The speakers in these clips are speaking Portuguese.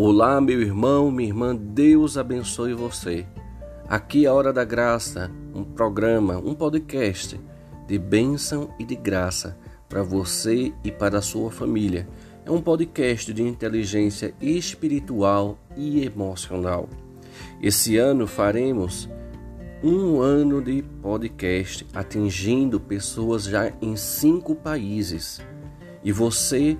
Olá, meu irmão, minha irmã, Deus abençoe você. Aqui é a Hora da Graça, um programa, um podcast de bênção e de graça para você e para a sua família. É um podcast de inteligência espiritual e emocional. Esse ano faremos um ano de podcast atingindo pessoas já em cinco países. E você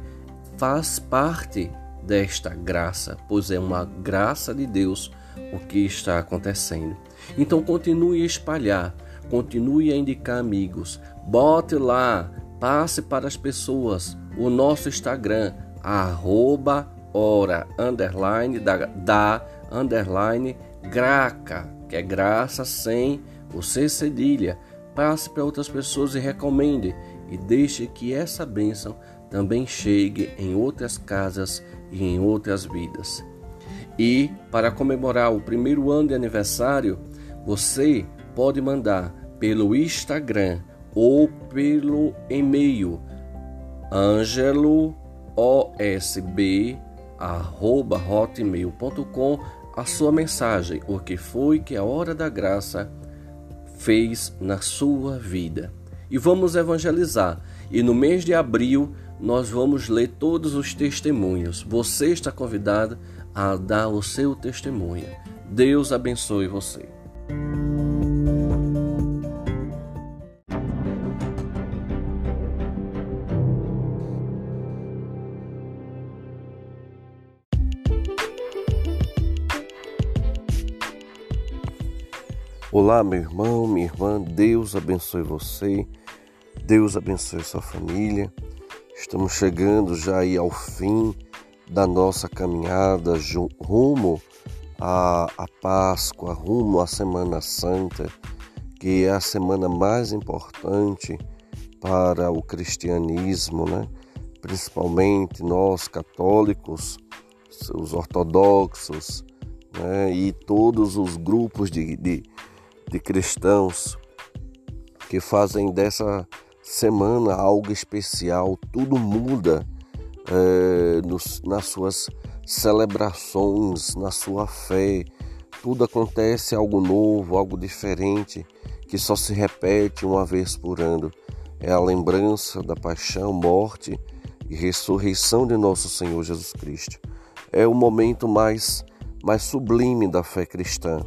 faz parte desta graça, pois é uma graça de Deus o que está acontecendo. Então continue a espalhar, continue a indicar amigos, bote lá, passe para as pessoas o nosso Instagram, arroba ora, underline, da, da underline, graca, que é graça sem o C cedilha. Passe para outras pessoas e recomende e deixe que essa bênção também chegue em outras casas e em outras vidas. E para comemorar o primeiro ano de aniversário, você pode mandar pelo Instagram ou pelo e-mail angeloosb@hotmail.com a sua mensagem, o que foi que a hora da graça fez na sua vida. E vamos evangelizar. E no mês de abril nós vamos ler todos os testemunhos. Você está convidado a dar o seu testemunho. Deus abençoe você. Olá, meu irmão, minha irmã, Deus abençoe você, Deus abençoe sua família. Estamos chegando já aí ao fim da nossa caminhada rumo à, à Páscoa, rumo à Semana Santa, que é a semana mais importante para o cristianismo, né? principalmente nós católicos, os ortodoxos né? e todos os grupos de, de, de cristãos que fazem dessa semana algo especial, tudo muda é, nos, nas suas celebrações, na sua fé, tudo acontece algo novo, algo diferente, que só se repete uma vez por ano. É a lembrança da paixão, morte e ressurreição de nosso Senhor Jesus Cristo. É o momento mais, mais sublime da fé cristã.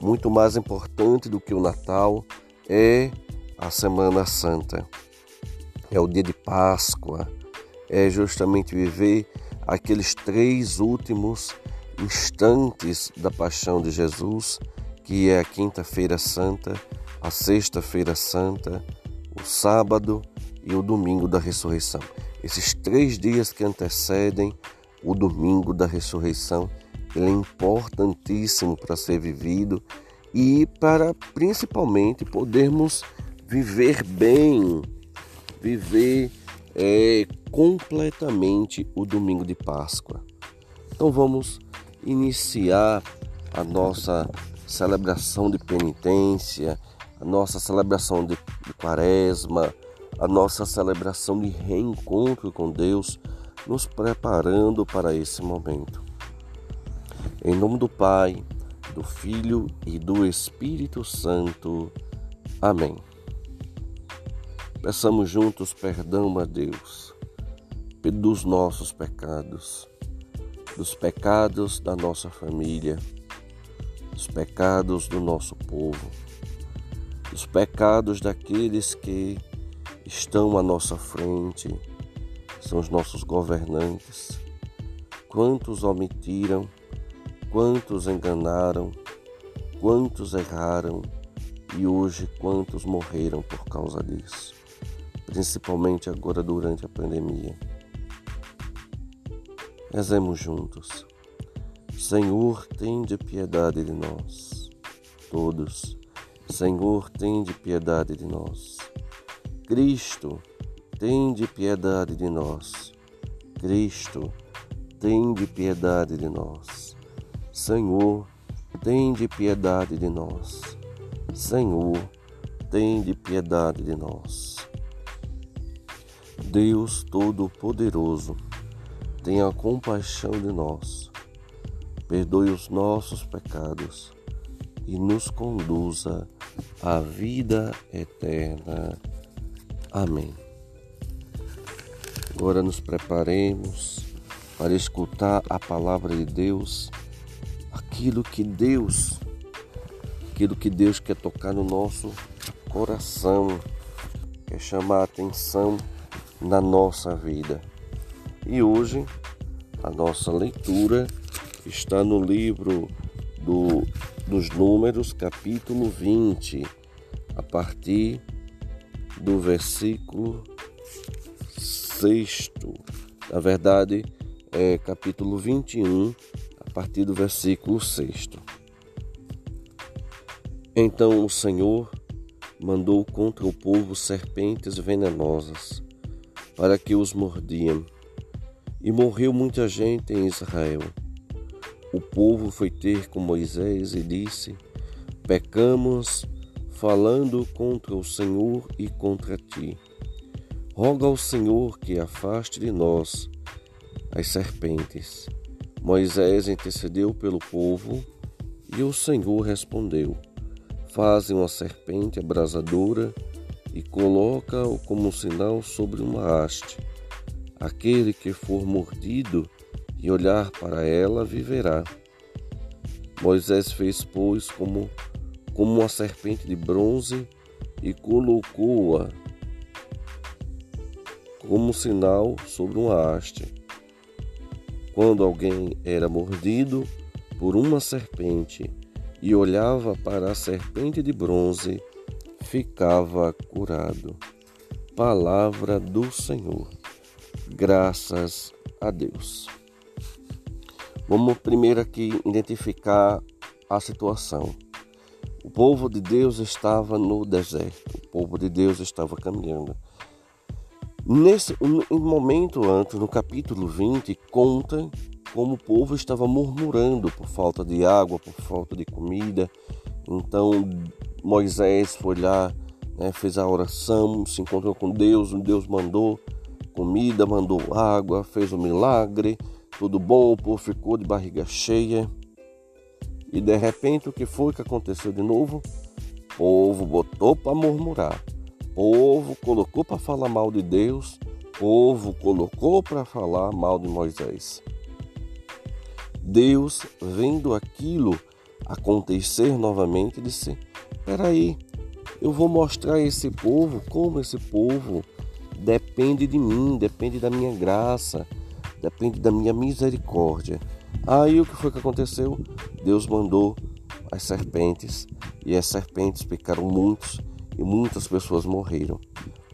Muito mais importante do que o Natal é a Semana Santa. É o dia de Páscoa, é justamente viver aqueles três últimos instantes da paixão de Jesus, que é a Quinta-feira Santa, a Sexta-feira Santa, o sábado e o domingo da ressurreição. Esses três dias que antecedem o domingo da ressurreição, ele é importantíssimo para ser vivido e para principalmente podermos viver bem, viver é, completamente o domingo de Páscoa. Então vamos iniciar a nossa celebração de penitência, a nossa celebração de, de quaresma, a nossa celebração de reencontro com Deus, nos preparando para esse momento. Em nome do Pai, do Filho e do Espírito Santo. Amém. Peçamos juntos perdão a Deus dos nossos pecados, dos pecados da nossa família, dos pecados do nosso povo, dos pecados daqueles que estão à nossa frente, são os nossos governantes. Quantos omitiram, quantos enganaram, quantos erraram e hoje quantos morreram por causa disso principalmente agora durante a pandemia. Rezemos juntos. Senhor, tende piedade de nós. Todos. Senhor, tende piedade de nós. Cristo, tende piedade de nós. Cristo, tende piedade de nós. Senhor, tende piedade de nós. Senhor, tende piedade de nós. Deus Todo-Poderoso, tenha compaixão de nós, perdoe os nossos pecados e nos conduza à vida eterna. Amém. Agora nos preparemos para escutar a palavra de Deus, aquilo que Deus, aquilo que Deus quer tocar no nosso coração, quer chamar a atenção na nossa vida. E hoje a nossa leitura está no livro do, dos Números, capítulo 20, a partir do versículo 6. Na verdade, é capítulo 21, a partir do versículo 6. Então o Senhor mandou contra o povo serpentes venenosas, para que os mordiam. E morreu muita gente em Israel. O povo foi ter com Moisés e disse: Pecamos falando contra o Senhor e contra ti. Roga ao Senhor que afaste de nós as serpentes. Moisés intercedeu pelo povo e o Senhor respondeu: Faze uma serpente abrasadora e coloca-o como sinal sobre uma haste. Aquele que for mordido e olhar para ela viverá. Moisés fez, pois, como, como uma serpente de bronze e colocou-a como sinal sobre uma haste. Quando alguém era mordido por uma serpente e olhava para a serpente de bronze, ficava curado. Palavra do Senhor. Graças a Deus. Vamos primeiro aqui identificar a situação. O povo de Deus estava no deserto, o povo de Deus estava caminhando. Nesse um momento antes, no capítulo 20, conta como o povo estava murmurando por falta de água, por falta de comida. Então Moisés foi lá, né, fez a oração, se encontrou com Deus, Deus mandou comida, mandou água, fez o um milagre tudo bom, o povo ficou de barriga cheia. E de repente o que foi que aconteceu de novo? O povo botou para murmurar. O povo colocou para falar mal de Deus. O povo colocou para falar mal de Moisés. Deus, vendo aquilo acontecer novamente, disse: Peraí, eu vou mostrar a esse povo como esse povo depende de mim, depende da minha graça depende da minha misericórdia. Aí o que foi que aconteceu? Deus mandou as serpentes e as serpentes picaram muitos e muitas pessoas morreram.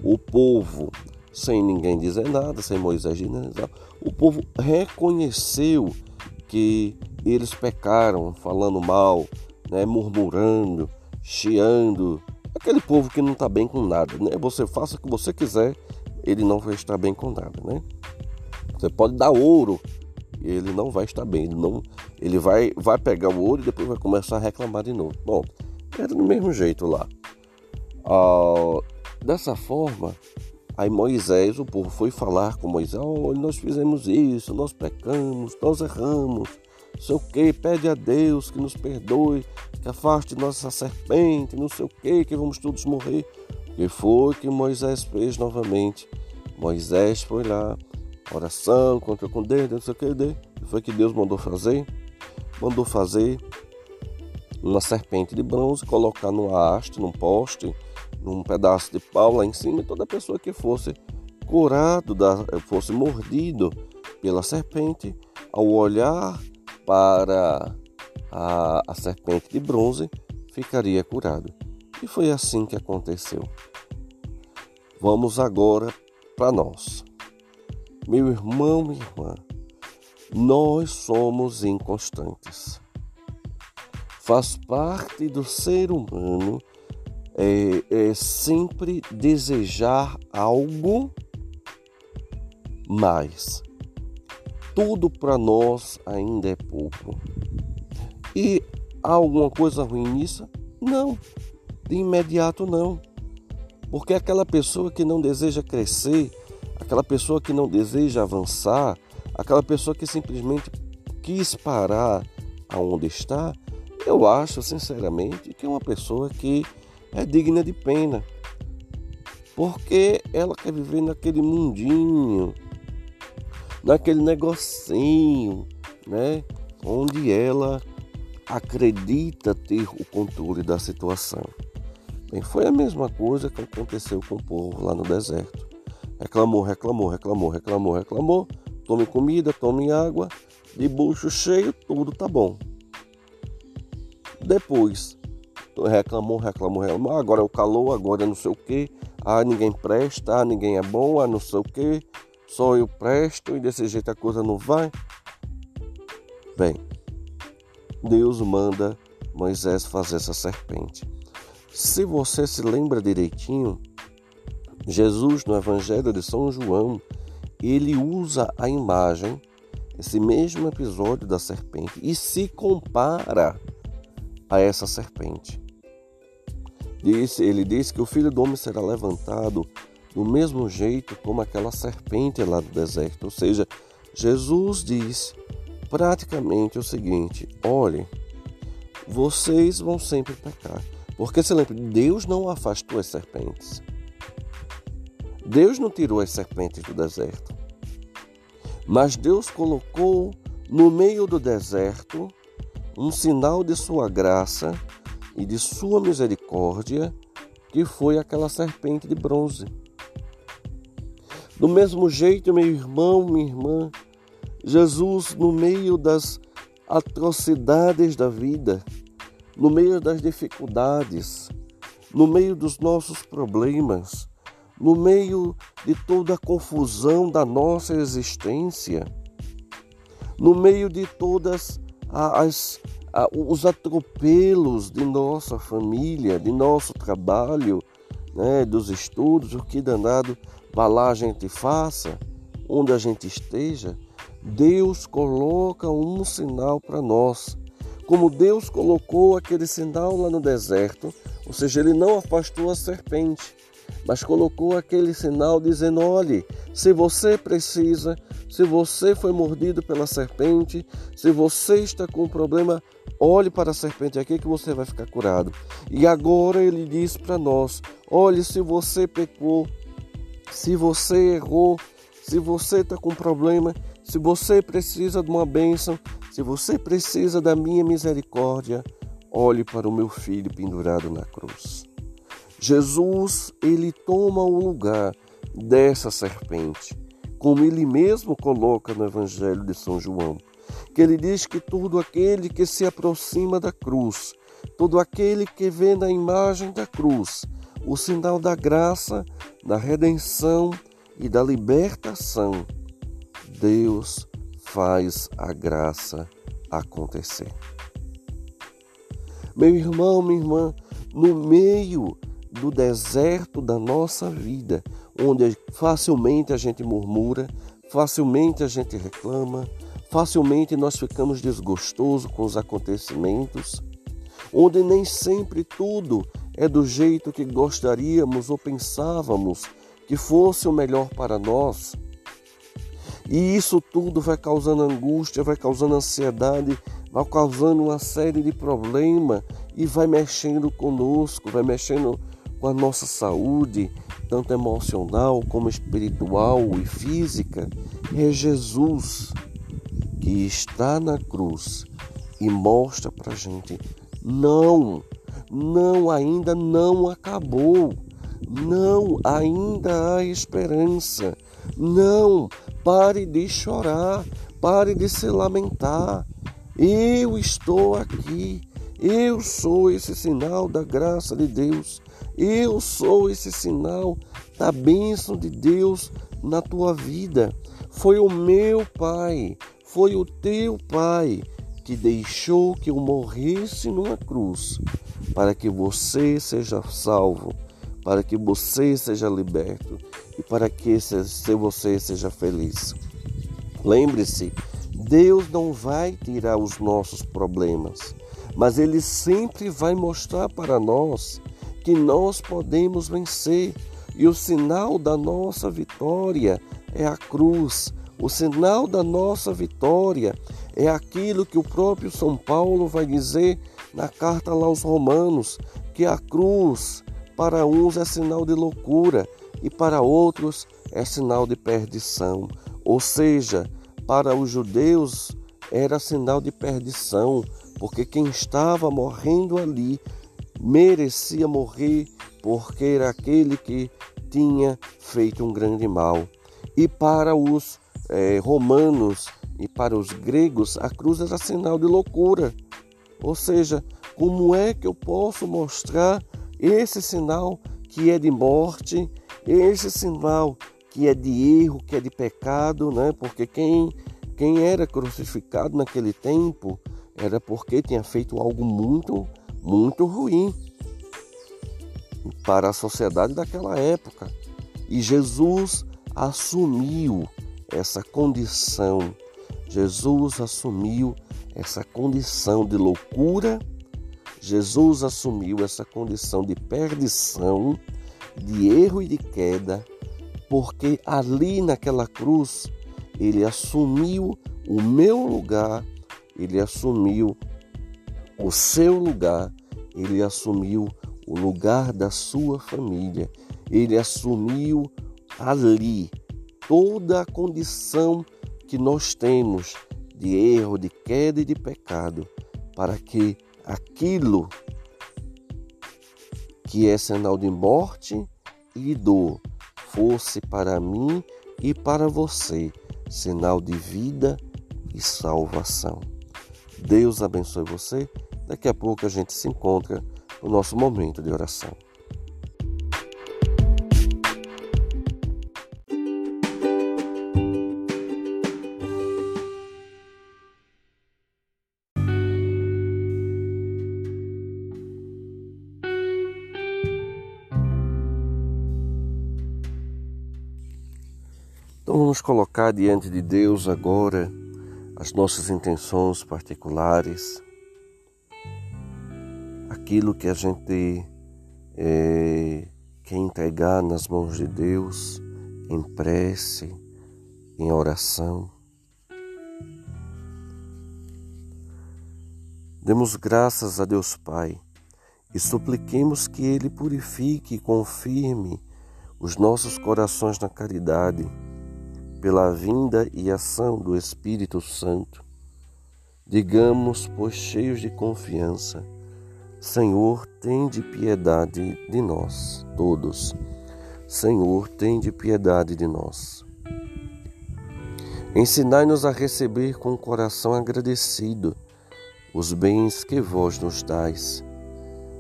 O povo, sem ninguém dizer nada, sem Moisés dizer nada, o povo reconheceu que eles pecaram, falando mal, né, murmurando, chiando. Aquele povo que não está bem com nada, né? Você faça o que você quiser, ele não vai estar bem com nada, né? Você pode dar ouro, ele não vai estar bem, ele, não, ele vai, vai pegar o ouro e depois vai começar a reclamar de novo. Bom, era do mesmo jeito lá. Ah, dessa forma, aí Moisés, o povo foi falar com Moisés: oh, nós fizemos isso, nós pecamos, nós erramos, sei o que, pede a Deus que nos perdoe, que afaste nossa serpente, não sei o que, que vamos todos morrer. Que foi que Moisés fez novamente? Moisés foi lá oração, contra com Deus, não sei o que, Deus. foi que Deus mandou fazer? Mandou fazer uma serpente de bronze, colocar numa haste, num poste, num pedaço de pau lá em cima, e toda pessoa que fosse curado, da, fosse mordido pela serpente, ao olhar para a, a serpente de bronze, ficaria curado. E foi assim que aconteceu. Vamos agora para nós. Meu irmão, minha irmã, nós somos inconstantes. Faz parte do ser humano é, é sempre desejar algo mais. Tudo para nós ainda é pouco. E há alguma coisa ruim nisso? Não, de imediato não. Porque aquela pessoa que não deseja crescer, aquela pessoa que não deseja avançar, aquela pessoa que simplesmente quis parar aonde está, eu acho sinceramente que é uma pessoa que é digna de pena. Porque ela quer viver naquele mundinho, naquele negocinho, né? Onde ela acredita ter o controle da situação. Bem, foi a mesma coisa que aconteceu com o povo lá no deserto. Reclamou, reclamou, reclamou, reclamou, reclamou. Tome comida, tome água, de bucho cheio, tudo tá bom. Depois, reclamou, reclamou, reclamou. Agora é o calor, agora é não sei o que. Ah, ninguém presta, ah, ninguém é bom, ah, não sei o que. Só eu presto e desse jeito a coisa não vai. Bem, Deus manda Moisés fazer essa serpente. Se você se lembra direitinho, Jesus no Evangelho de São João, ele usa a imagem, esse mesmo episódio da serpente, e se compara a essa serpente. Ele diz que o filho do homem será levantado do mesmo jeito como aquela serpente lá do deserto. Ou seja, Jesus diz praticamente o seguinte: olhem, vocês vão sempre pecar. Porque se lembre, Deus não afastou as serpentes. Deus não tirou as serpentes do deserto. Mas Deus colocou no meio do deserto um sinal de sua graça e de sua misericórdia, que foi aquela serpente de bronze. Do mesmo jeito, meu irmão, minha irmã, Jesus, no meio das atrocidades da vida, no meio das dificuldades, no meio dos nossos problemas, no meio de toda a confusão da nossa existência, no meio de todas as, os atropelos de nossa família, de nosso trabalho, né, dos estudos, o que danado vá lá a gente faça, onde a gente esteja, Deus coloca um sinal para nós. Como Deus colocou aquele sinal lá no deserto, ou seja, ele não afastou a serpente, mas colocou aquele sinal dizendo: olhe, se você precisa, se você foi mordido pela serpente, se você está com um problema, olhe para a serpente aqui que você vai ficar curado. E agora ele diz para nós: olhe, se você pecou, se você errou, se você está com problema, se você precisa de uma bênção, se você precisa da minha misericórdia, olhe para o meu filho pendurado na cruz. Jesus, ele toma o lugar dessa serpente, como ele mesmo coloca no Evangelho de São João, que ele diz que todo aquele que se aproxima da cruz, todo aquele que vê na imagem da cruz o sinal da graça, da redenção e da libertação, Deus faz a graça acontecer. Meu irmão, minha irmã, no meio do deserto da nossa vida, onde facilmente a gente murmura, facilmente a gente reclama, facilmente nós ficamos desgostosos com os acontecimentos, onde nem sempre tudo é do jeito que gostaríamos ou pensávamos que fosse o melhor para nós. E isso tudo vai causando angústia, vai causando ansiedade, vai causando uma série de problemas e vai mexendo conosco, vai mexendo com a nossa saúde, tanto emocional como espiritual e física, é Jesus que está na cruz e mostra para gente: não, não, ainda não acabou, não, ainda há esperança, não, pare de chorar, pare de se lamentar. Eu estou aqui, eu sou esse sinal da graça de Deus eu sou esse sinal da bênção de Deus na tua vida. Foi o meu Pai, foi o teu Pai que deixou que eu morresse numa cruz para que você seja salvo, para que você seja liberto e para que você seja feliz. Lembre-se, Deus não vai tirar os nossos problemas, mas Ele sempre vai mostrar para nós que nós podemos vencer. E o sinal da nossa vitória é a cruz. O sinal da nossa vitória é aquilo que o próprio São Paulo vai dizer na carta lá aos Romanos, que a cruz para uns é sinal de loucura e para outros é sinal de perdição. Ou seja, para os judeus era sinal de perdição, porque quem estava morrendo ali merecia morrer, porque era aquele que tinha feito um grande mal. E para os é, romanos e para os gregos, a cruz era sinal de loucura. Ou seja, como é que eu posso mostrar esse sinal que é de morte, esse sinal que é de erro, que é de pecado, né? Porque quem quem era crucificado naquele tempo era porque tinha feito algo muito, muito ruim para a sociedade daquela época. E Jesus assumiu essa condição. Jesus assumiu essa condição de loucura. Jesus assumiu essa condição de perdição, de erro e de queda, porque ali naquela cruz ele assumiu o meu lugar, ele assumiu o seu lugar, ele assumiu o lugar da sua família, ele assumiu ali toda a condição que nós temos de erro, de queda e de pecado, para que aquilo que é sinal de morte e dor fosse para mim e para você sinal de vida e salvação. Deus abençoe você. Daqui a pouco a gente se encontra no nosso momento de oração. Então vamos colocar diante de Deus agora as nossas intenções particulares, aquilo que a gente é, quer entregar nas mãos de Deus, em prece, em oração. Demos graças a Deus Pai e supliquemos que Ele purifique e confirme os nossos corações na caridade pela vinda e ação do Espírito Santo. Digamos, pois cheios de confiança, Senhor, tende piedade de nós, todos. Senhor, tende piedade de nós. Ensinai-nos a receber com o coração agradecido os bens que vós nos dais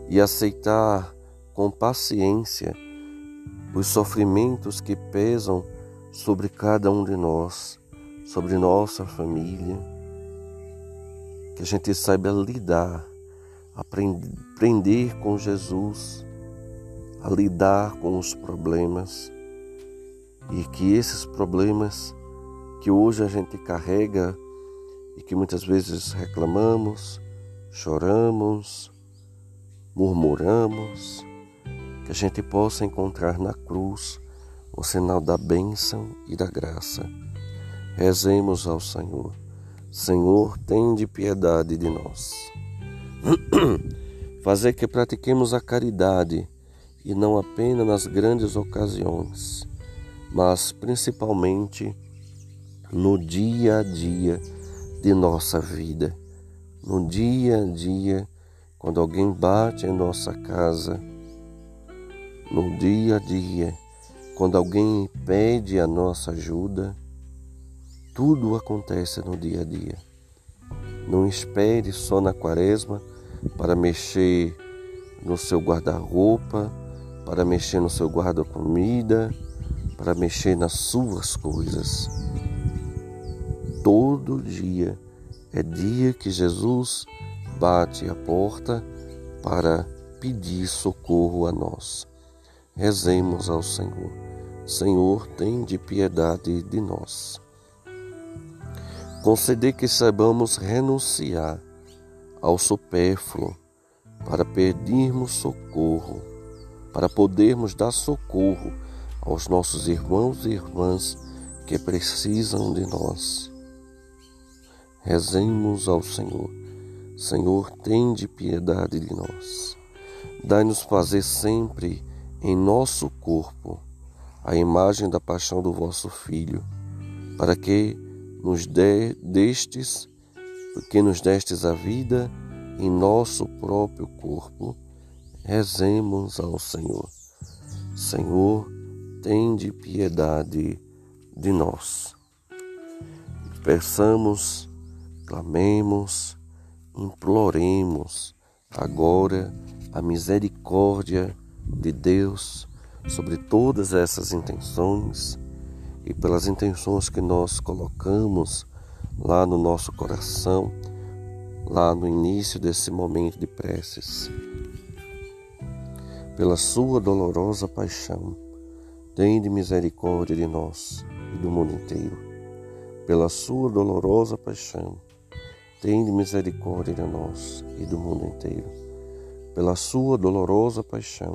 e aceitar com paciência os sofrimentos que pesam sobre cada um de nós, sobre nossa família, que a gente saiba lidar, aprender com Jesus, a lidar com os problemas e que esses problemas que hoje a gente carrega e que muitas vezes reclamamos, choramos, murmuramos, que a gente possa encontrar na cruz o sinal da bênção e da graça. Rezemos ao Senhor. Senhor, tende piedade de nós. Fazer que pratiquemos a caridade e não apenas nas grandes ocasiões, mas principalmente no dia a dia de nossa vida. No dia a dia, quando alguém bate em nossa casa, no dia a dia, quando alguém pede a nossa ajuda, tudo acontece no dia a dia. Não espere só na quaresma para mexer no seu guarda-roupa, para mexer no seu guarda-comida, para mexer nas suas coisas. Todo dia é dia que Jesus bate a porta para pedir socorro a nós. Rezemos ao Senhor. Senhor, tem de piedade de nós. Conceder que saibamos renunciar ao supérfluo para pedirmos socorro, para podermos dar socorro aos nossos irmãos e irmãs que precisam de nós. Rezemos ao Senhor. Senhor, tende piedade de nós. Dai-nos fazer sempre em nosso corpo a imagem da paixão do vosso Filho, para que nos dê destes, porque nos destes a vida em nosso próprio corpo, rezemos ao Senhor. Senhor, tende piedade de nós. Peçamos, clamemos, imploremos agora a misericórdia de Deus sobre todas essas intenções e pelas intenções que nós colocamos lá no nosso coração, lá no início desse momento de preces. Pela sua dolorosa paixão, tende misericórdia de nós e do mundo inteiro. Pela sua dolorosa paixão, tende misericórdia de nós e do mundo inteiro. Pela sua dolorosa paixão,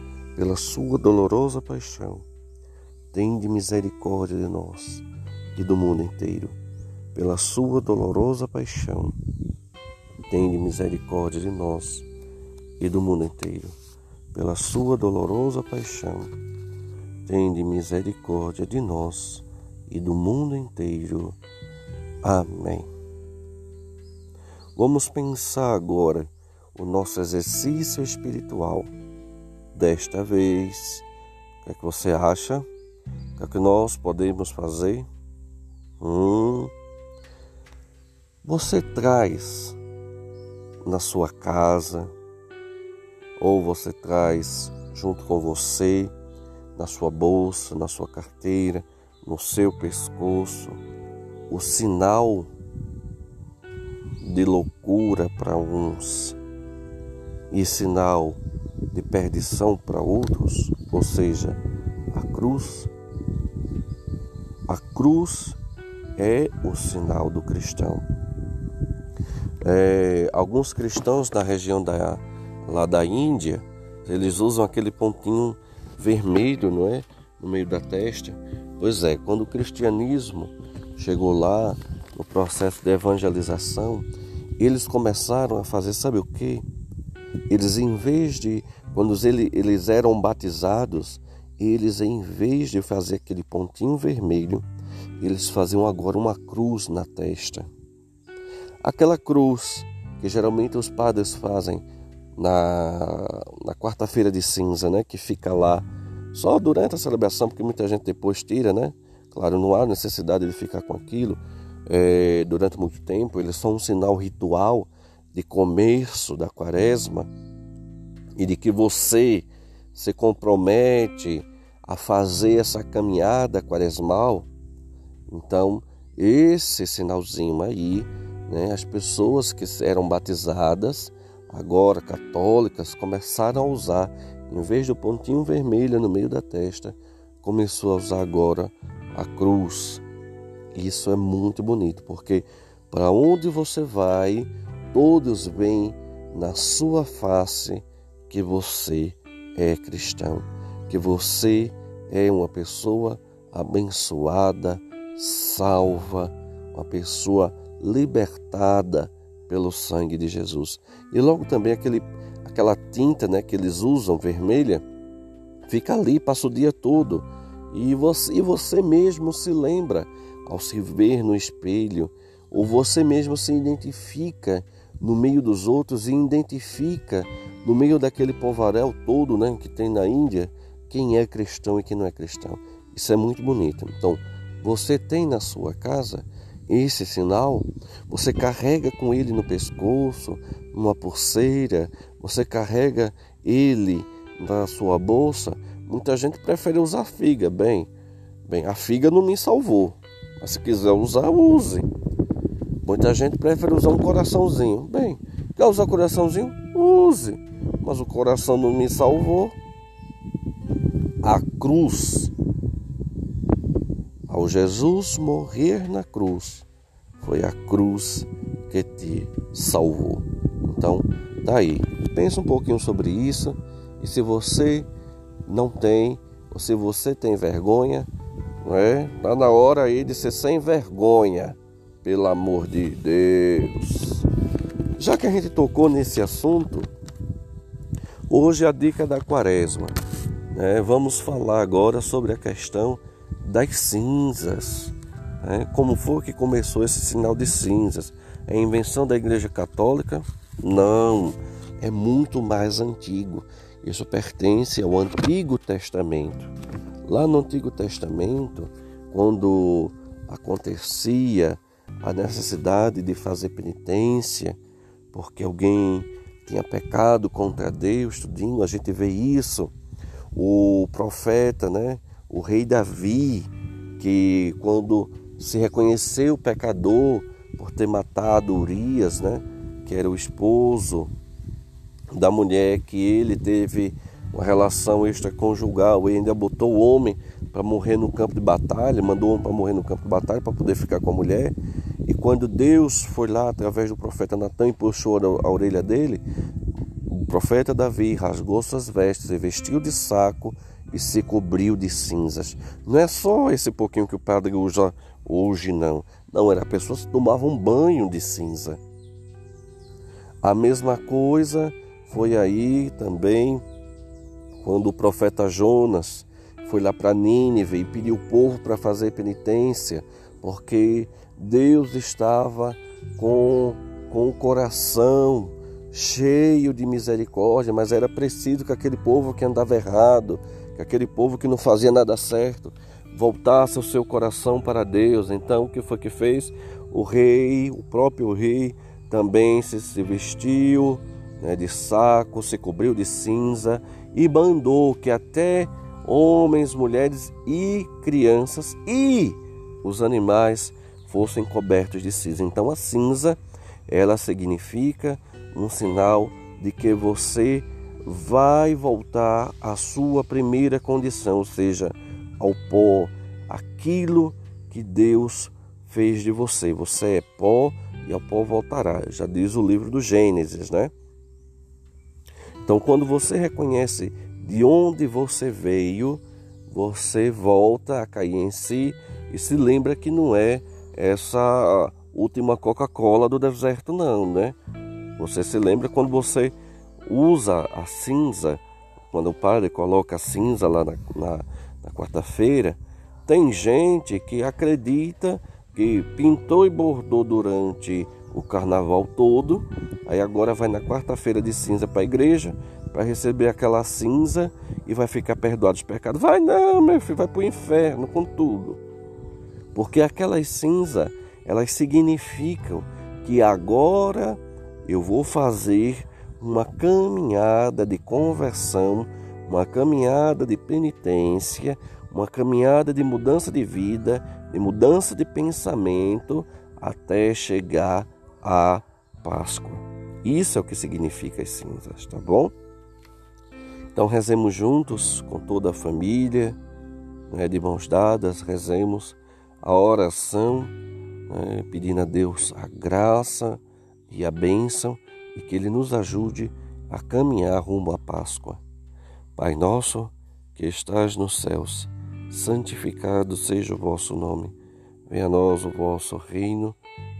pela sua dolorosa paixão, tende misericórdia de nós e do mundo inteiro. Pela sua dolorosa paixão, tende misericórdia de nós e do mundo inteiro. Pela sua dolorosa paixão, tende misericórdia de nós e do mundo inteiro. Amém. Vamos pensar agora o nosso exercício espiritual desta vez. O que é que você acha? O que é que nós podemos fazer? Hum, você traz na sua casa, ou você traz junto com você, na sua bolsa, na sua carteira, no seu pescoço, o sinal de loucura para uns e sinal de perdição para outros, ou seja, a cruz. A cruz é o sinal do cristão. É, alguns cristãos na região da, lá da Índia, eles usam aquele pontinho vermelho, não é? No meio da testa. Pois é, quando o cristianismo chegou lá, no processo de evangelização, eles começaram a fazer, sabe o que? Eles, em vez de quando eles eram batizados, eles, em vez de fazer aquele pontinho vermelho, eles faziam agora uma cruz na testa. Aquela cruz que geralmente os padres fazem na, na quarta-feira de cinza, né? Que fica lá só durante a celebração, porque muita gente depois tira, né? Claro, não há necessidade de ficar com aquilo é, durante muito tempo. Eles são um sinal ritual de comércio da quaresma e de que você se compromete a fazer essa caminhada quaresmal, então esse sinalzinho aí, né, as pessoas que eram batizadas, agora católicas, começaram a usar, em vez do pontinho vermelho no meio da testa, começou a usar agora a cruz. Isso é muito bonito, porque para onde você vai, todos veem na sua face que você é cristão, que você é uma pessoa abençoada, salva, uma pessoa libertada pelo sangue de Jesus. E logo também aquele, aquela tinta né, que eles usam, vermelha, fica ali, passa o dia todo. E você, e você mesmo se lembra ao se ver no espelho, ou você mesmo se identifica no meio dos outros e identifica no meio daquele povaréu todo né, que tem na Índia, quem é cristão e quem não é cristão. Isso é muito bonito. Então, você tem na sua casa esse sinal, você carrega com ele no pescoço, numa pulseira, você carrega ele na sua bolsa. Muita gente prefere usar figa. Bem, bem, a figa não me salvou, Mas se quiser usar, use. Muita gente prefere usar um coraçãozinho. Bem, quer usar coraçãozinho? Use. Mas o coração não me salvou. A cruz, ao Jesus morrer na cruz, foi a cruz que te salvou. Então, daí, tá pensa um pouquinho sobre isso. E se você não tem, ou se você tem vergonha, não é? Tá na hora aí de ser sem vergonha, pelo amor de Deus. Já que a gente tocou nesse assunto, hoje a dica da quaresma. Né? Vamos falar agora sobre a questão das cinzas. Né? Como foi que começou esse sinal de cinzas? É invenção da Igreja Católica? Não, é muito mais antigo. Isso pertence ao Antigo Testamento. Lá no Antigo Testamento, quando acontecia a necessidade de fazer penitência, porque alguém tinha pecado contra Deus, tudinho, a gente vê isso. O profeta, né, o rei Davi, que quando se reconheceu pecador por ter matado Urias, né, que era o esposo da mulher que ele teve uma relação extraconjugal e ainda botou o homem para morrer no campo de batalha, mandou o homem para morrer no campo de batalha para poder ficar com a mulher. E quando Deus foi lá através do profeta Natan e puxou a orelha dele, o profeta Davi rasgou suas vestes e vestiu de saco e se cobriu de cinzas. Não é só esse pouquinho que o padre usa hoje, não. Não, era pessoas que tomavam um banho de cinza. A mesma coisa foi aí também quando o profeta Jonas foi lá para Nínive e pediu o povo para fazer penitência, porque Deus estava com, com o coração cheio de misericórdia, mas era preciso que aquele povo que andava errado, que aquele povo que não fazia nada certo, voltasse o seu coração para Deus. Então, o que foi que fez? O rei, o próprio rei, também se, vestiu né, de saco, se cobriu de cinza e mandou que até homens, mulheres e crianças e os animais fossem cobertos de cinza. Então a cinza, ela significa um sinal de que você vai voltar à sua primeira condição, ou seja, ao pó, aquilo que Deus fez de você. Você é pó e ao pó voltará. Já diz o livro do Gênesis, né? Então, quando você reconhece de onde você veio, você volta a cair em si e se lembra que não é essa última Coca-Cola do deserto, não, né? Você se lembra quando você usa a cinza, quando o padre coloca a cinza lá na, na, na quarta-feira, tem gente que acredita que pintou e bordou durante o carnaval todo, aí agora vai na quarta-feira de cinza para a igreja para receber aquela cinza e vai ficar perdoado os pecados. Vai não, meu filho, vai para o inferno com tudo. Porque aquelas cinzas, elas significam que agora eu vou fazer uma caminhada de conversão, uma caminhada de penitência, uma caminhada de mudança de vida, de mudança de pensamento, até chegar a Páscoa. Isso é o que significa as cinzas, tá bom? Então rezemos juntos com toda a família, né, de mãos dadas, rezemos a oração, né, pedindo a Deus a graça e a bênção e que Ele nos ajude a caminhar rumo à Páscoa. Pai nosso que estás nos céus, santificado seja o vosso nome. Venha a nós o vosso reino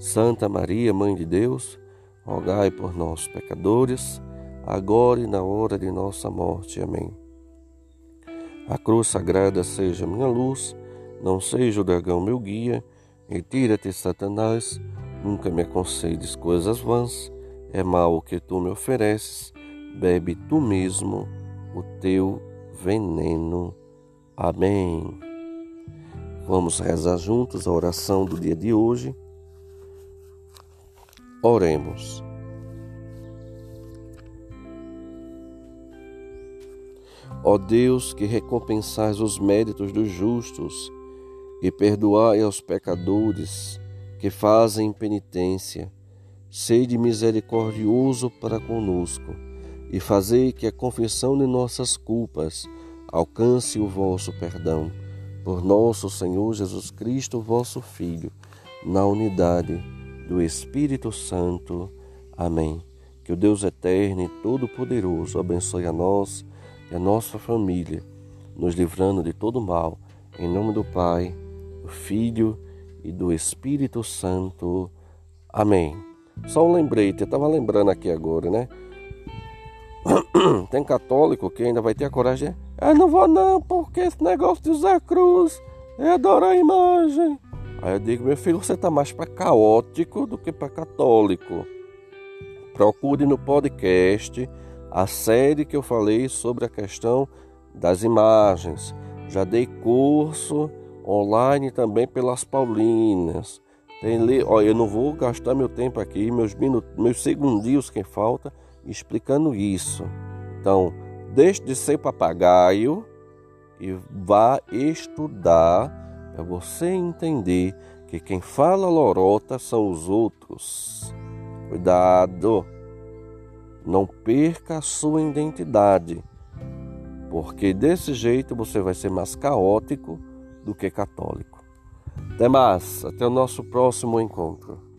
Santa Maria, Mãe de Deus, rogai por nós, pecadores, agora e na hora de nossa morte. Amém. A cruz sagrada seja minha luz, não seja o dragão meu guia, Retira-te, Satanás, nunca me aconselhes coisas vãs, é mal o que tu me ofereces, bebe tu mesmo o teu veneno. Amém. Vamos rezar juntos a oração do dia de hoje. Oremos. Ó Deus, que recompensais os méritos dos justos e perdoai aos pecadores que fazem penitência, sede misericordioso para conosco e fazei que a confissão de nossas culpas alcance o vosso perdão. Por nosso Senhor Jesus Cristo, vosso Filho, na unidade do Espírito Santo. Amém. Que o Deus eterno e todo-poderoso abençoe a nós e a nossa família, nos livrando de todo mal, em nome do Pai, do Filho e do Espírito Santo. Amém. Só um lembrete, eu estava lembrando aqui agora, né? Tem católico que ainda vai ter a coragem de. Eu não vou não, porque esse negócio de usar cruz é adorar a imagem. Aí eu digo, meu filho, você está mais para caótico do que para católico. Procure no podcast a série que eu falei sobre a questão das imagens. Já dei curso online também pelas Paulinas. Tem li... Olha, eu não vou gastar meu tempo aqui, meus minutos, meus segundinhos que falta explicando isso. Então, deixe de ser papagaio e vá estudar para você entender que quem fala lorota são os outros. Cuidado! Não perca a sua identidade, porque desse jeito você vai ser mais caótico do que católico. Até mais, até o nosso próximo encontro.